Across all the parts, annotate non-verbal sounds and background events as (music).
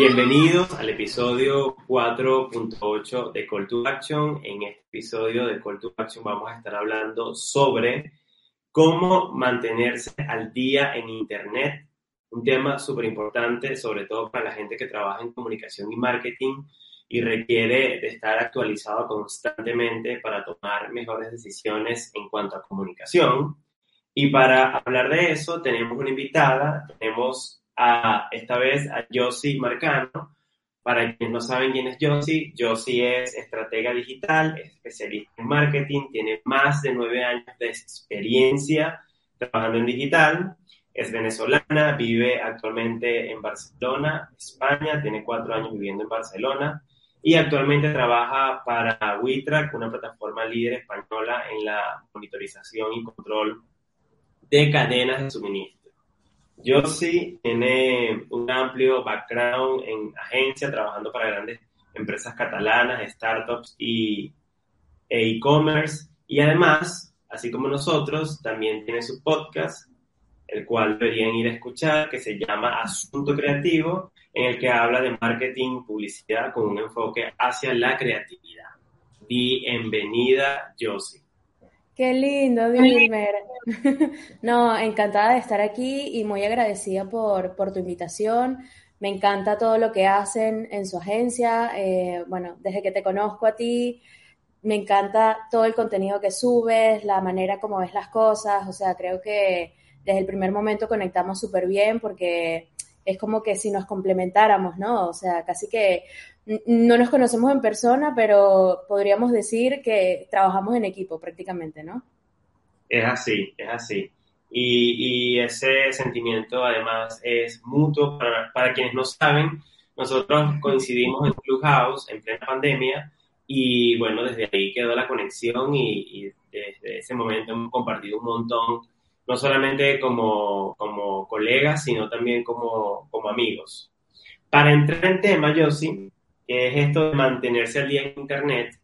Bienvenidos al episodio 4.8 de Call to Action. En este episodio de Call to Action vamos a estar hablando sobre cómo mantenerse al día en Internet. Un tema súper importante, sobre todo para la gente que trabaja en comunicación y marketing y requiere de estar actualizado constantemente para tomar mejores decisiones en cuanto a comunicación. Y para hablar de eso tenemos una invitada, tenemos a, esta vez a Josie Marcano. Para quienes no saben quién es Josie, Josie es estratega digital, es especialista en marketing, tiene más de nueve años de experiencia trabajando en digital, es venezolana, vive actualmente en Barcelona, España, tiene cuatro años viviendo en Barcelona y actualmente trabaja para WeTrack, una plataforma líder española en la monitorización y control de cadenas de suministro. Josie tiene un amplio background en agencia, trabajando para grandes empresas catalanas, startups y e e-commerce. Y además, así como nosotros, también tiene su podcast, el cual deberían ir a escuchar, que se llama Asunto Creativo, en el que habla de marketing, publicidad con un enfoque hacia la creatividad. Bienvenida, Josie. Qué lindo, Dilmer. (laughs) No, encantada de estar aquí y muy agradecida por, por tu invitación. Me encanta todo lo que hacen en su agencia. Eh, bueno, desde que te conozco a ti, me encanta todo el contenido que subes, la manera como ves las cosas. O sea, creo que desde el primer momento conectamos súper bien porque es como que si nos complementáramos, ¿no? O sea, casi que no nos conocemos en persona, pero podríamos decir que trabajamos en equipo prácticamente, ¿no? Es así, es así. Y, ese sentimiento además es mutuo. Para, quienes no saben, nosotros coincidimos en Clubhouse en plena pandemia y bueno, desde ahí quedó la conexión y, desde ese momento hemos compartido un montón, no solamente como, como colegas, sino también como, como amigos. Para entrar en tema, Josie, que es esto de mantenerse al día en Internet,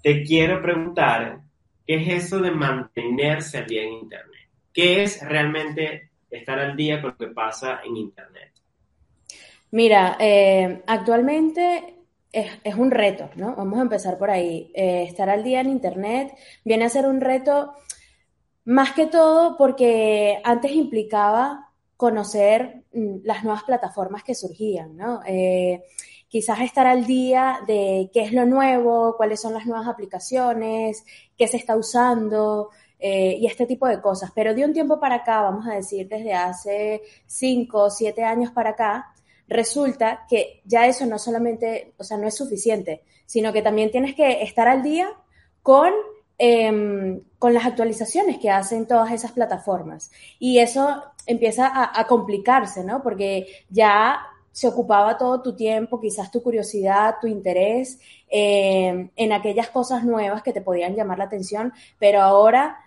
te quiero preguntar, ¿qué es eso de mantenerse al día en Internet? ¿Qué es realmente estar al día con lo que pasa en Internet? Mira, eh, actualmente es, un reto, ¿no? Vamos a empezar por ahí. Eh, estar al día en Internet viene a ser un reto más que todo porque antes implicaba conocer mm, las nuevas plataformas que surgían, ¿no? Eh, quizás estar al día de qué es lo nuevo, cuáles son las nuevas aplicaciones, qué se está usando eh, y este tipo de cosas. Pero de un tiempo para acá, vamos a decir desde hace cinco o siete años para acá, resulta que ya eso no solamente, o sea, no es suficiente, sino que también tienes que estar al día con em, con las actualizaciones que hacen todas esas plataformas. Y eso empieza a, a, complicarse, ¿no? Porque ya se ocupaba todo tu tiempo, quizás tu curiosidad, tu interés eh, en aquellas cosas nuevas que te podían llamar la atención, pero ahora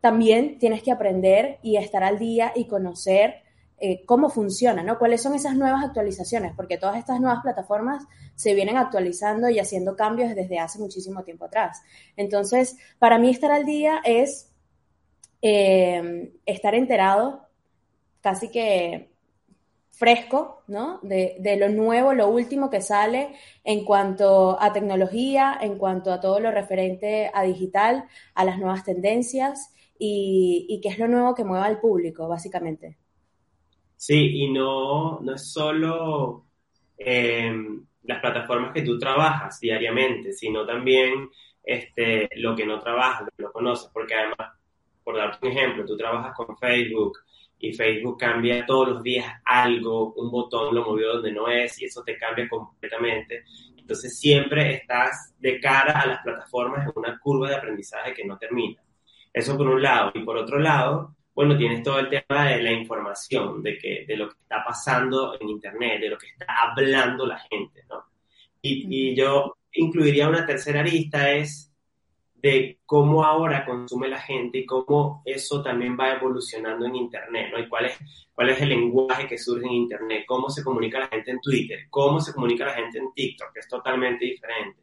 también tienes que aprender y estar al día y conocer eh, cómo funciona, ¿no? ¿Cuáles son esas nuevas actualizaciones? Porque todas estas nuevas plataformas se vienen actualizando y haciendo cambios desde hace muchísimo tiempo atrás. Entonces, para mí estar al día es eh, estar enterado casi que fresco, ¿no? De, lo nuevo, lo último que sale en cuanto a tecnología, en cuanto a todo lo referente a digital, a las nuevas tendencias y, y qué es lo nuevo que mueva al público, básicamente. Sí, y no, no es solo em, las plataformas que tú trabajas diariamente, sino también este, lo que no trabajas, lo que no conoces, porque además, por darte un ejemplo, tú trabajas con Facebook, y Facebook cambia todos los días algo, un botón lo movió donde no es y eso te cambia completamente. Entonces siempre estás de cara a las plataformas en una curva de aprendizaje que no termina. Eso por un lado. Y por otro lado, bueno, tienes todo el tema de la información, de, que, de lo que está pasando en Internet, de lo que está hablando la gente, ¿no? Y, y yo incluiría una tercera lista, es de cómo ahora consume la gente y cómo eso también va evolucionando en Internet, ¿no? Y cuál es, cuál es el lenguaje que surge en Internet, cómo se comunica la gente en Twitter, cómo se comunica la gente en TikTok, que es totalmente diferente.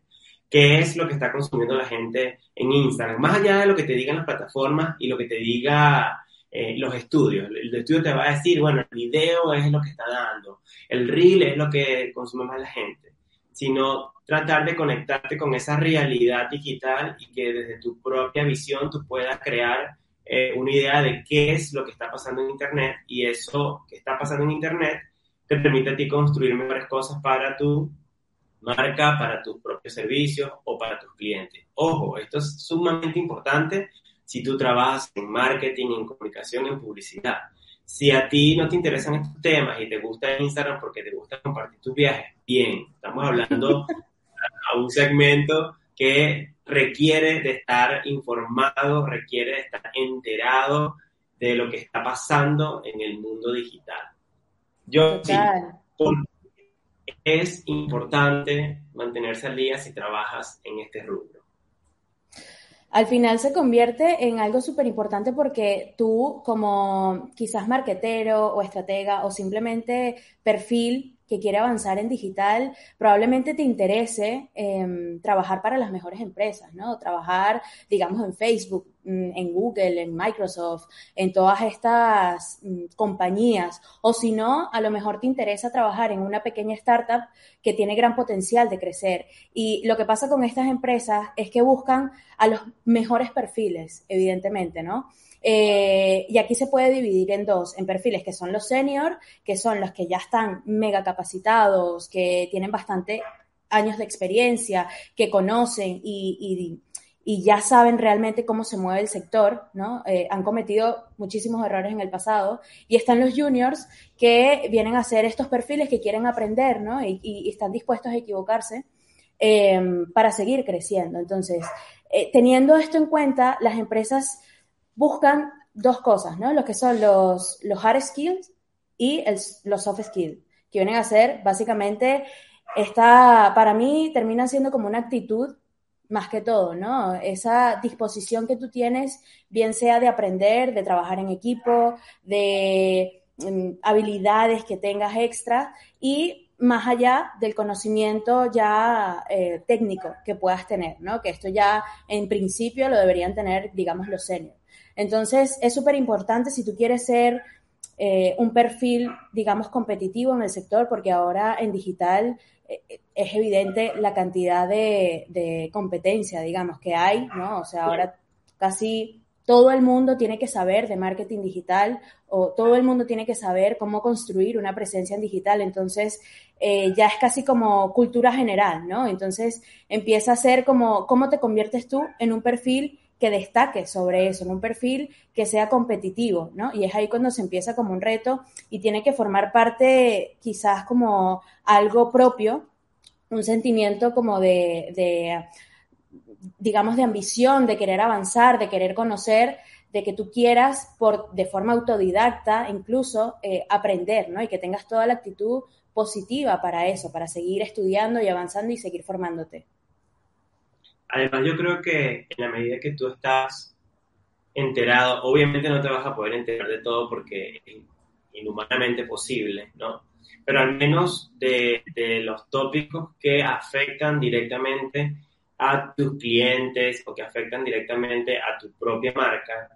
¿Qué es lo que está consumiendo la gente en Instagram? Más allá de lo que te digan las plataformas y lo que te diga eh, los estudios. El estudio te va a decir, bueno, el video es lo que está dando, el reel es lo que consume más la gente, sino tratar de conectarte con esa realidad digital y que desde tu propia visión tú puedas crear eh, una idea de qué es lo que está pasando en Internet y eso que está pasando en Internet te permite a ti construir mejores cosas para tu marca, para tus propios servicios o para tus clientes. Ojo, esto es sumamente importante si tú trabajas en marketing, en comunicación, en publicidad. Si a ti no te interesan estos temas y te gusta Instagram porque te gusta compartir tus viajes, bien, estamos hablando (laughs) a un segmento que requiere de estar informado, requiere de estar enterado de lo que está pasando en el mundo digital. Yo sí, es importante mantenerse al día si trabajas en este rubro. Al final se convierte en algo súper importante porque tú como quizás marquetero o estratega o simplemente perfil que quiere avanzar en digital, probablemente te interese em, trabajar para las mejores empresas, ¿no? Trabajar, digamos, en Facebook, en Google, en Microsoft, en todas estas mm, compañías. O si no, a lo mejor te interesa trabajar en una pequeña startup que tiene gran potencial de crecer. Y lo que pasa con estas empresas es que buscan a los mejores perfiles, evidentemente, ¿no? Eh, y aquí se puede dividir en dos, en perfiles que son los senior, que son los que ya están mega capacitados, que tienen bastante años de experiencia, que conocen y, ya saben realmente cómo se mueve el sector, ¿no? Eh, han cometido muchísimos errores en el pasado. Y están los juniors que vienen a ser estos perfiles que quieren aprender, ¿no? Y, están dispuestos a equivocarse em, para seguir creciendo. Entonces, eh, teniendo esto en cuenta, las empresas buscan dos cosas, ¿no? Lo que son los, los hard skills y los soft skills, que vienen a ser básicamente, esta, para mí termina siendo como una actitud más que todo, ¿no? Esa disposición que tú tienes, bien sea de aprender, de trabajar en equipo, de mm, habilidades que tengas extra y más allá del conocimiento ya eh, técnico que puedas tener, ¿no? Que esto ya en principio lo deberían tener, digamos, los seniors. Entonces, es súper importante si tú quieres ser eh, un perfil, digamos, competitivo en el sector, porque ahora en digital es evidente la cantidad de, competencia, digamos, que hay, ¿no? O sea, ahora casi todo el mundo tiene que saber de marketing digital o todo el mundo tiene que saber cómo construir una presencia en digital. Entonces, eh, ya es casi como cultura general, ¿no? Entonces, empieza a ser como cómo te conviertes tú en un perfil que destaque sobre eso, en un perfil que sea competitivo, ¿no? Y es ahí cuando se empieza como un reto y tiene que formar parte quizás como algo propio, un sentimiento como de, digamos, de ambición, de querer avanzar, de querer conocer, de que tú quieras por, de forma autodidacta incluso eh, aprender, ¿no? Y que tengas toda la actitud positiva para eso, para seguir estudiando y avanzando y seguir formándote. Además, yo creo que en la medida que tú estás enterado, obviamente no te vas a poder enterar de todo porque es inhumanamente posible, ¿no? Pero al menos de, los tópicos que afectan directamente a tus clientes o que afectan directamente a tu propia marca,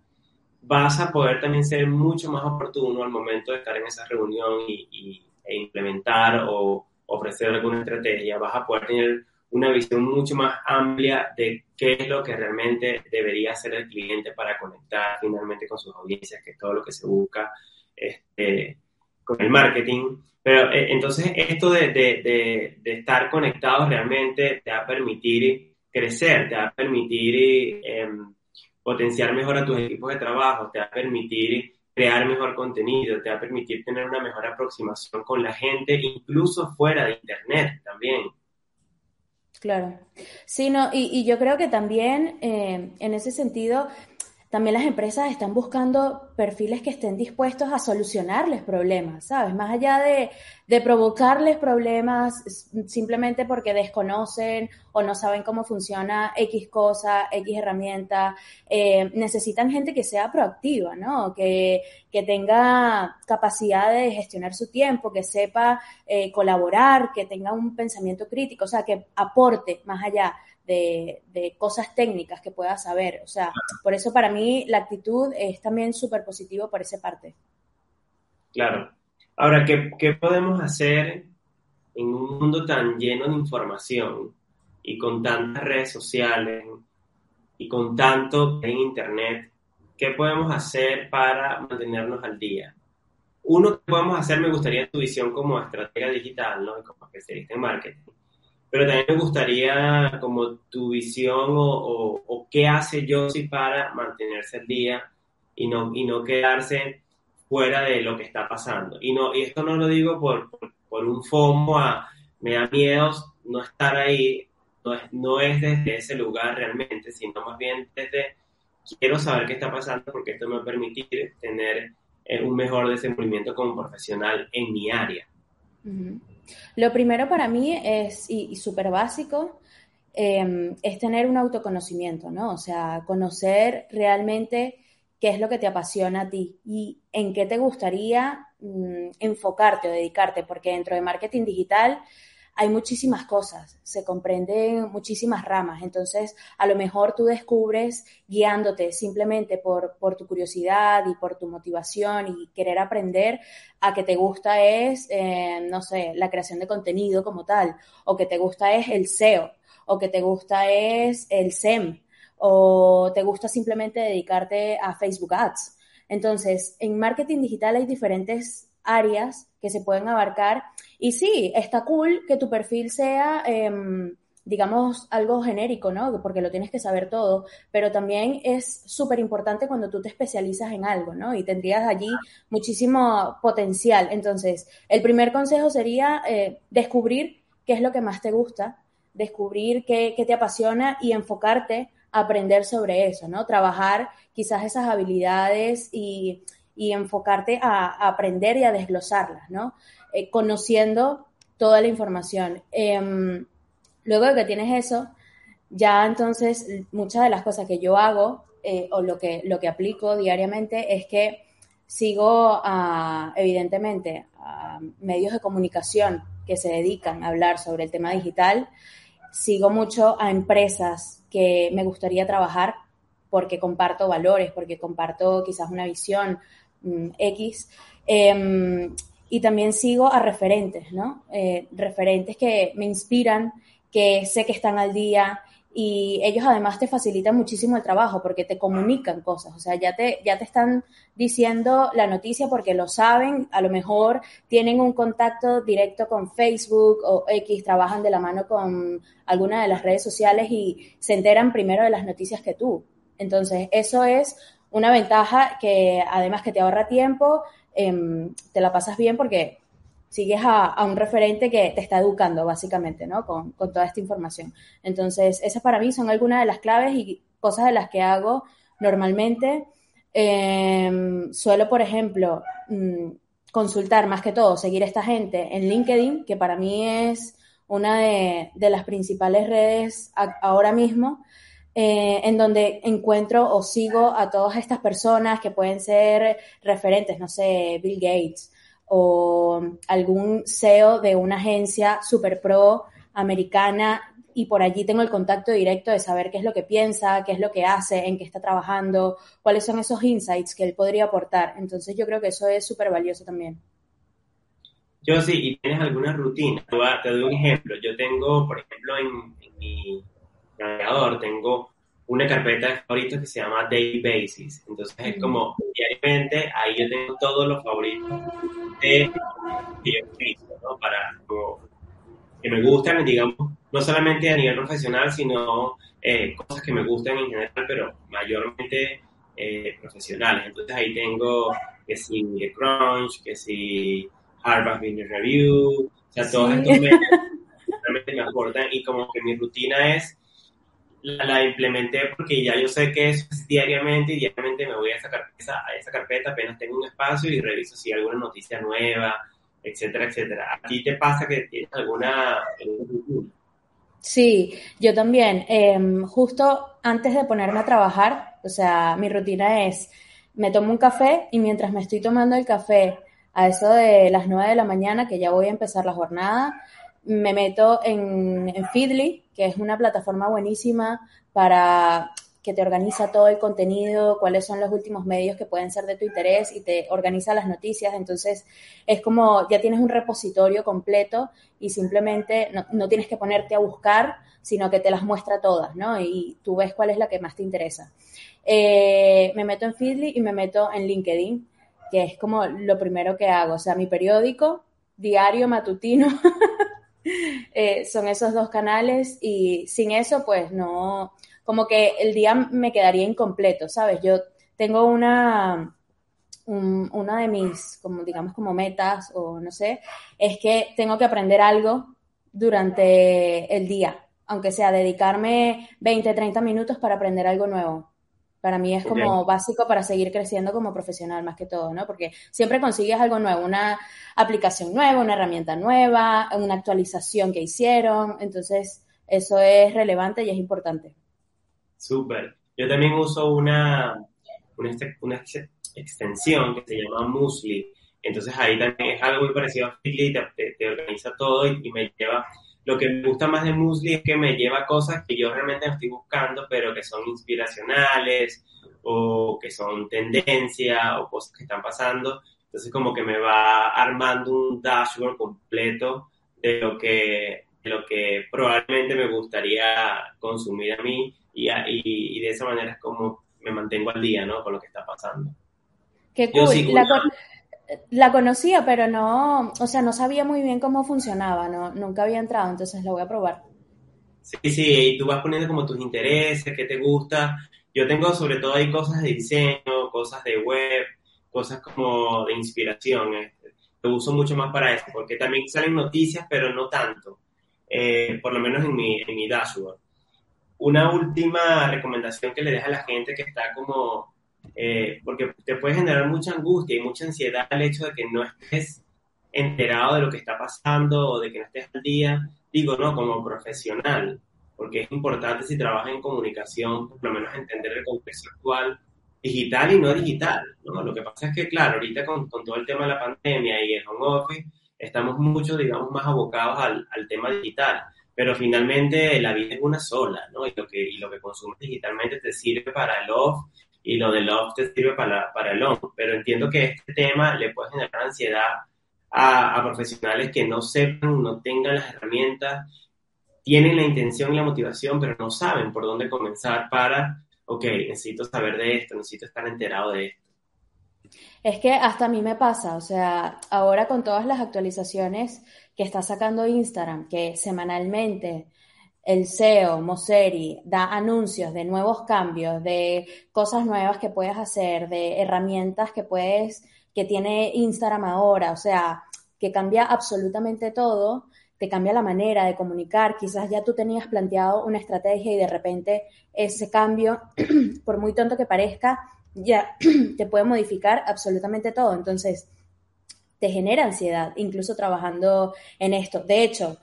vas a poder también ser mucho más oportuno al momento de estar en esa reunión y, e implementar o ofrecer alguna estrategia. Vas a poder tener una visión mucho más amplia de qué es lo que realmente debería hacer el cliente para conectar finalmente con sus audiencias, que es todo lo que se busca este, con el marketing. Pero eh, entonces esto de, estar conectados realmente te va a permitir crecer, te va a permitir em, potenciar mejor a tus equipos de trabajo, te va a permitir crear mejor contenido, te va a permitir tener una mejor aproximación con la gente, incluso fuera de Internet también. Claro. Sí, no, y, yo creo que también eh, en ese sentido, también las empresas están buscando perfiles que estén dispuestos a solucionarles problemas, ¿sabes? Más allá de, de provocarles problemas simplemente porque desconocen o no saben cómo funciona X cosa, X herramienta, eh, necesitan gente que sea proactiva, ¿no? Que, que, tenga capacidad de gestionar su tiempo, que sepa eh, colaborar, que tenga un pensamiento crítico, o sea, que aporte más allá de, cosas técnicas que puedas saber. O sea, por eso para mí la actitud es también súper positivo por esa parte. Claro. Ahora, ¿qué, ¿qué podemos hacer en un mundo tan lleno de información y con tantas redes sociales y con tanto en Internet? ¿Qué podemos hacer para mantenernos al día? Uno que podemos hacer, me gustaría tu visión como estratega digital, ¿no? Como especialista en marketing pero también me gustaría como tu visión o, qué hace Josie para mantenerse al día y no, y no quedarse fuera de lo que está pasando. Y, no, y esto no lo digo por, por, un FOMO a me da miedo no estar ahí, no es, no es desde ese lugar realmente, sino más bien desde quiero saber qué está pasando porque esto me va a permitir tener eh, un mejor desenvolvimiento como profesional en mi área. Lo primero para mí es, y, súper básico, em, es tener un autoconocimiento, ¿no? O sea, conocer realmente qué es lo que te apasiona a ti y en qué te gustaría mm, enfocarte o dedicarte, porque dentro de marketing digital hay muchísimas cosas, se comprenden muchísimas ramas, entonces a lo mejor tú descubres guiándote simplemente por, tu curiosidad y por tu motivación y querer aprender a que te gusta es, eh, no sé, la creación de contenido como tal, o que te gusta es el SEO, o que te gusta es el SEM, o te gusta simplemente dedicarte a Facebook Ads. Entonces, en marketing digital hay diferentes áreas que se pueden abarcar. Y sí, está cool que tu perfil sea, em, digamos, algo genérico, ¿no? Porque lo tienes que saber todo, pero también es súper importante cuando tú te especializas en algo, ¿no? Y tendrías allí muchísimo potencial. Entonces, el primer consejo sería eh, descubrir qué es lo que más te gusta, descubrir qué, qué te apasiona y enfocarte aprender sobre eso, ¿no? Trabajar quizás esas habilidades y y enfocarte a, aprender y a desglosarlas, ¿no? Eh, conociendo toda la información. Em, luego de que tienes eso, ya entonces muchas de las cosas que yo hago eh, o lo que, lo que aplico diariamente es que sigo a, evidentemente a medios de comunicación que se dedican a hablar sobre el tema digital, sigo mucho a empresas que me gustaría trabajar porque comparto valores, porque comparto quizás una visión, Mm, X. Em, y también sigo a referentes, ¿no? Eh, referentes que me inspiran, que sé que están al día y ellos además te facilitan muchísimo el trabajo porque te comunican cosas, o sea, ya te, ya te están diciendo la noticia porque lo saben, a lo mejor tienen un contacto directo con Facebook o X, trabajan de la mano con alguna de las redes sociales y se enteran primero de las noticias que tú. Entonces, eso es una ventaja que además que te ahorra tiempo, em, te la pasas bien porque sigues a, un referente que te está educando básicamente, ¿no? Con, toda esta información. Entonces, esas para mí son algunas de las claves y cosas de las que hago normalmente. Em, suelo, por ejemplo, mm, consultar más que todo, seguir a esta gente en LinkedIn, que para mí es una de, de las principales redes ahora mismo. Eh, en donde encuentro o sigo a todas estas personas que pueden ser referentes, no sé, Bill Gates o algún CEO de una agencia super pro americana y por allí tengo el contacto directo de saber qué es lo que piensa, qué es lo que hace, en qué está trabajando, cuáles son esos insights que él podría aportar. Entonces yo creo que eso es súper valioso también. Yo sí, ¿y tienes alguna rutina? Te doy un ejemplo. Yo tengo, por ejemplo, en mi navegador tengo una carpeta de favoritos que se llama Daily Basis. Entonces es como diariamente ahí yo tengo todos los favoritos de que yo visto, ¿no? Para que me gustan, digamos, no solamente a nivel profesional, sino eh, cosas que me gustan en general, pero mayormente eh, profesionales. Entonces ahí tengo que si The Crunch, que si Harvard Business Review, o sea, todos estos (laughs) realmente me aportan y como que mi rutina es la, implementé porque ya yo sé que eso es diariamente y diariamente me voy a esa, carpeta, a esa carpeta apenas tengo un espacio y reviso si hay alguna noticia nueva, etcétera, etcétera. ¿A ti te pasa que tienes alguna, Sí, yo también. Em, justo antes de ponerme a trabajar, o sea, mi rutina es, me tomo un café y mientras me estoy tomando el café a eso de las 9 de la mañana, que ya voy a empezar la jornada, me meto en, en Feedly, que es una plataforma buenísima para que te organiza todo el contenido, cuáles son los últimos medios que pueden ser de tu interés y te organiza las noticias. Entonces, es como ya tienes un repositorio completo y simplemente no, tienes que ponerte a buscar, sino que te las muestra todas, ¿no? Y tú ves cuál es la que más te interesa. Eh, me meto en Feedly y me meto en LinkedIn, que es como lo primero que hago. O sea, mi periódico diario matutino (laughs) (laughs) eh, son esos dos canales y sin eso, pues no, como que el día me quedaría incompleto, ¿sabes? Yo tengo una, una de mis, como digamos, como metas o no sé, es que tengo que aprender algo durante el día, aunque sea dedicarme 20, 30 minutos para aprender algo nuevo. Para mí es como básico para seguir creciendo como profesional más que todo, ¿no? Porque siempre consigues algo nuevo, una aplicación nueva, una herramienta nueva, una actualización que hicieron. Entonces, eso es relevante y es importante. Súper. Yo también uso una, una, extensión que se llama Musli. Entonces ahí también es algo muy parecido a Fitly, te, te, organiza todo y, me lleva... Lo que me gusta más de Musli es que me lleva cosas que yo realmente estoy buscando, pero que son inspiracionales o que son tendencia o cosas que están pasando. Entonces como que me va armando un dashboard completo de lo que, de lo que probablemente me gustaría consumir a mí y, de esa manera es como me mantengo al día, ¿no? Con lo que está pasando. Qué cool. la, conocía, pero no, o sea, no sabía muy bien cómo funcionaba, ¿no? Nunca había entrado, entonces la voy a probar. Sí, sí, tú vas poniendo como tus intereses, qué te gusta. Yo tengo sobre todo ahí cosas de diseño, cosas de web, cosas como de inspiración. Este. Lo uso mucho más para eso, porque también salen noticias, pero no tanto. Eh, por lo menos en mi, en mi dashboard una última recomendación que le deja a la gente que está como, eh, porque te puede generar mucha angustia y mucha ansiedad el hecho de que no estés enterado de lo que está pasando o de que no estés al día, digo, no, como profesional, porque es importante si trabajas en comunicación, por lo menos entender el contexto actual, digital y no digital, ¿no? Lo que pasa es que, claro, ahorita con, con todo el tema de la pandemia y el home office, estamos mucho, digamos, más abocados al, al tema digital pero finalmente la vida es una sola, ¿no? Y lo que, y lo que consumes digitalmente te sirve para el off y lo del off te sirve para, para el on. Pero entiendo que este tema le puede generar ansiedad a, a profesionales que no sepan, no tengan las herramientas, tienen la intención y la motivación, pero no saben por dónde comenzar para, ok, necesito saber de esto, necesito estar enterado de esto. Es que hasta a mí me pasa, o sea, ahora con todas las actualizaciones que está sacando Instagram, que semanalmente el SEO, Moseri, da anuncios de nuevos cambios, de cosas nuevas que puedes hacer, de herramientas que puedes, que tiene Instagram ahora, o sea, que cambia absolutamente todo, te cambia la manera de comunicar, quizás ya tú tenías planteado una estrategia y de repente ese cambio, (clears throat) por muy tonto que parezca, ya (clears throat) te puede modificar absolutamente todo. Entonces, te genera ansiedad, incluso trabajando en esto. De hecho,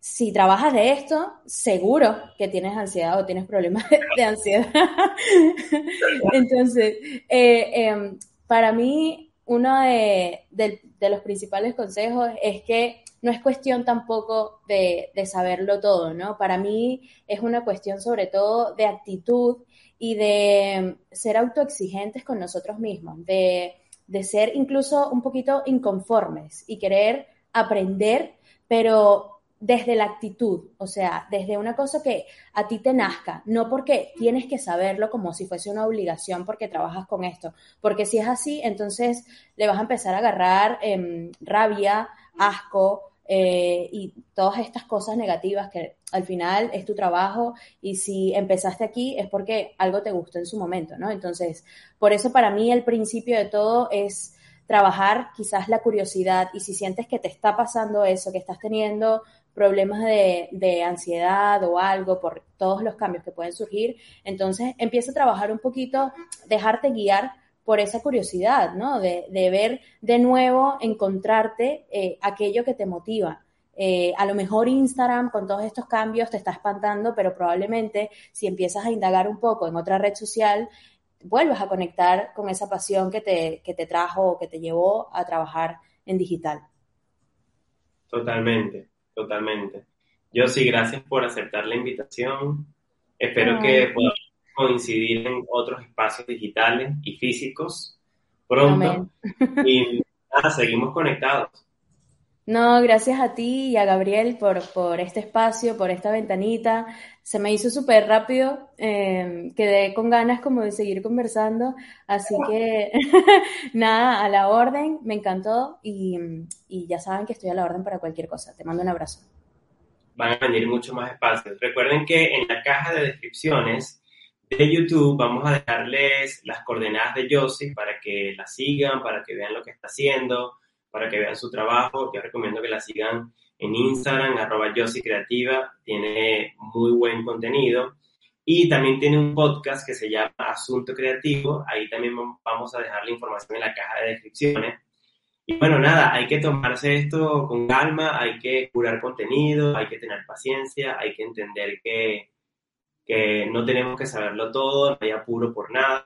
si trabajas de esto, seguro que tienes ansiedad o tienes problemas (laughs) de, ansiedad. (laughs) Entonces, eh, em, para mí, uno de, los principales consejos es que no es cuestión tampoco de, de, saberlo todo, ¿no? Para mí es una cuestión sobre todo de actitud y de ser autoexigentes con nosotros mismos, de de ser incluso un poquito inconformes y querer aprender, pero desde la actitud, o sea, desde una cosa que a ti te nazca, no porque tienes que saberlo como si fuese una obligación porque trabajas con esto, porque si es así, entonces le vas a empezar a agarrar em, rabia, asco, eh, y todas estas cosas negativas que al final es tu trabajo y si empezaste aquí es porque algo te gustó en su momento, ¿no? Entonces, por eso para mí el principio de todo es trabajar quizás la curiosidad y si sientes que te está pasando eso, que estás teniendo problemas de, ansiedad o algo por todos los cambios que pueden surgir, entonces empieza a trabajar un poquito, dejarte guiar por esa curiosidad, ¿no? De, ver de nuevo, encontrarte eh, aquello que te motiva. Eh, a lo mejor Instagram con todos estos cambios te está espantando, pero probablemente si empiezas a indagar un poco en otra red social, vuelvas a conectar con esa pasión que te, que te trajo o que te llevó a trabajar en digital. Totalmente, totalmente. Yo sí, gracias por aceptar la invitación. Espero que podamos coincidir en otros espacios digitales y físicos pronto. Y nada, seguimos conectados. No, gracias a ti y a Gabriel por, por este espacio, por esta ventanita. Se me hizo súper rápido, em, quedé con ganas como de seguir conversando, así que (laughs) nada, a la orden, me encantó y, y ya saben que estoy a la orden para cualquier cosa. Te mando un abrazo. Van a venir muchos más espacios. Recuerden que en la caja de descripciones de YouTube vamos a dejarles las coordenadas de Yossi para que la sigan, para que vean lo que está haciendo para que vean su trabajo. Yo recomiendo que la sigan en Instagram, arroba Creativa, tiene muy buen contenido. Y también tiene un podcast que se llama Asunto Creativo, ahí también vamos a dejar la información en la caja de descripciones. Y bueno, nada, hay que tomarse esto con calma, hay que curar contenido, hay que tener paciencia, hay que entender que, que no tenemos que saberlo todo, no hay apuro por nada.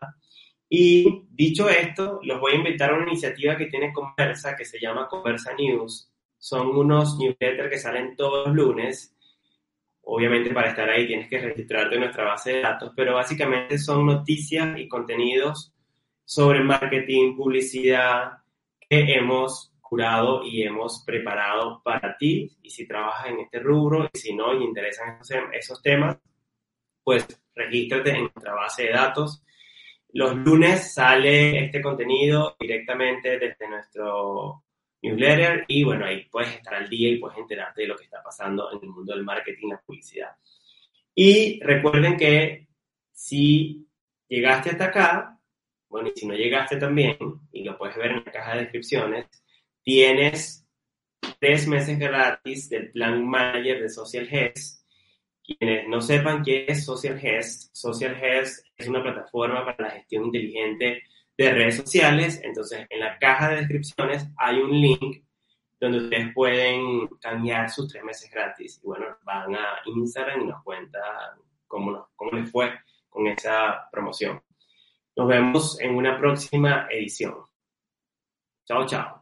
Y dicho esto, los voy a invitar a una iniciativa que tiene Conversa, que se llama Conversa News. Son unos newsletters que salen todos los lunes. Obviamente para estar ahí tienes que registrarte en nuestra base de datos, pero básicamente son noticias y contenidos sobre marketing, publicidad que hemos curado y hemos preparado para ti. Y si trabajas en este rubro y si no y interesan esos, temas, pues regístrate en nuestra base de datos los lunes sale este contenido directamente desde nuestro newsletter y bueno, ahí puedes estar al día y puedes enterarte de lo que está pasando en el mundo del marketing y la publicidad. Y recuerden que si llegaste hasta acá, bueno, y si no llegaste también, y lo puedes ver en la caja de descripciones, tienes tres meses gratis del plan manager de Social Health quienes no sepan qué es Social Health, Social Health es una plataforma para la gestión inteligente de redes sociales. Entonces, en la caja de descripciones hay un link donde ustedes pueden cambiar sus tres meses gratis. Y bueno, van a Instagram y nos cuentan cómo, cómo les fue con esa promoción. Nos vemos en una próxima edición. Chao, chao.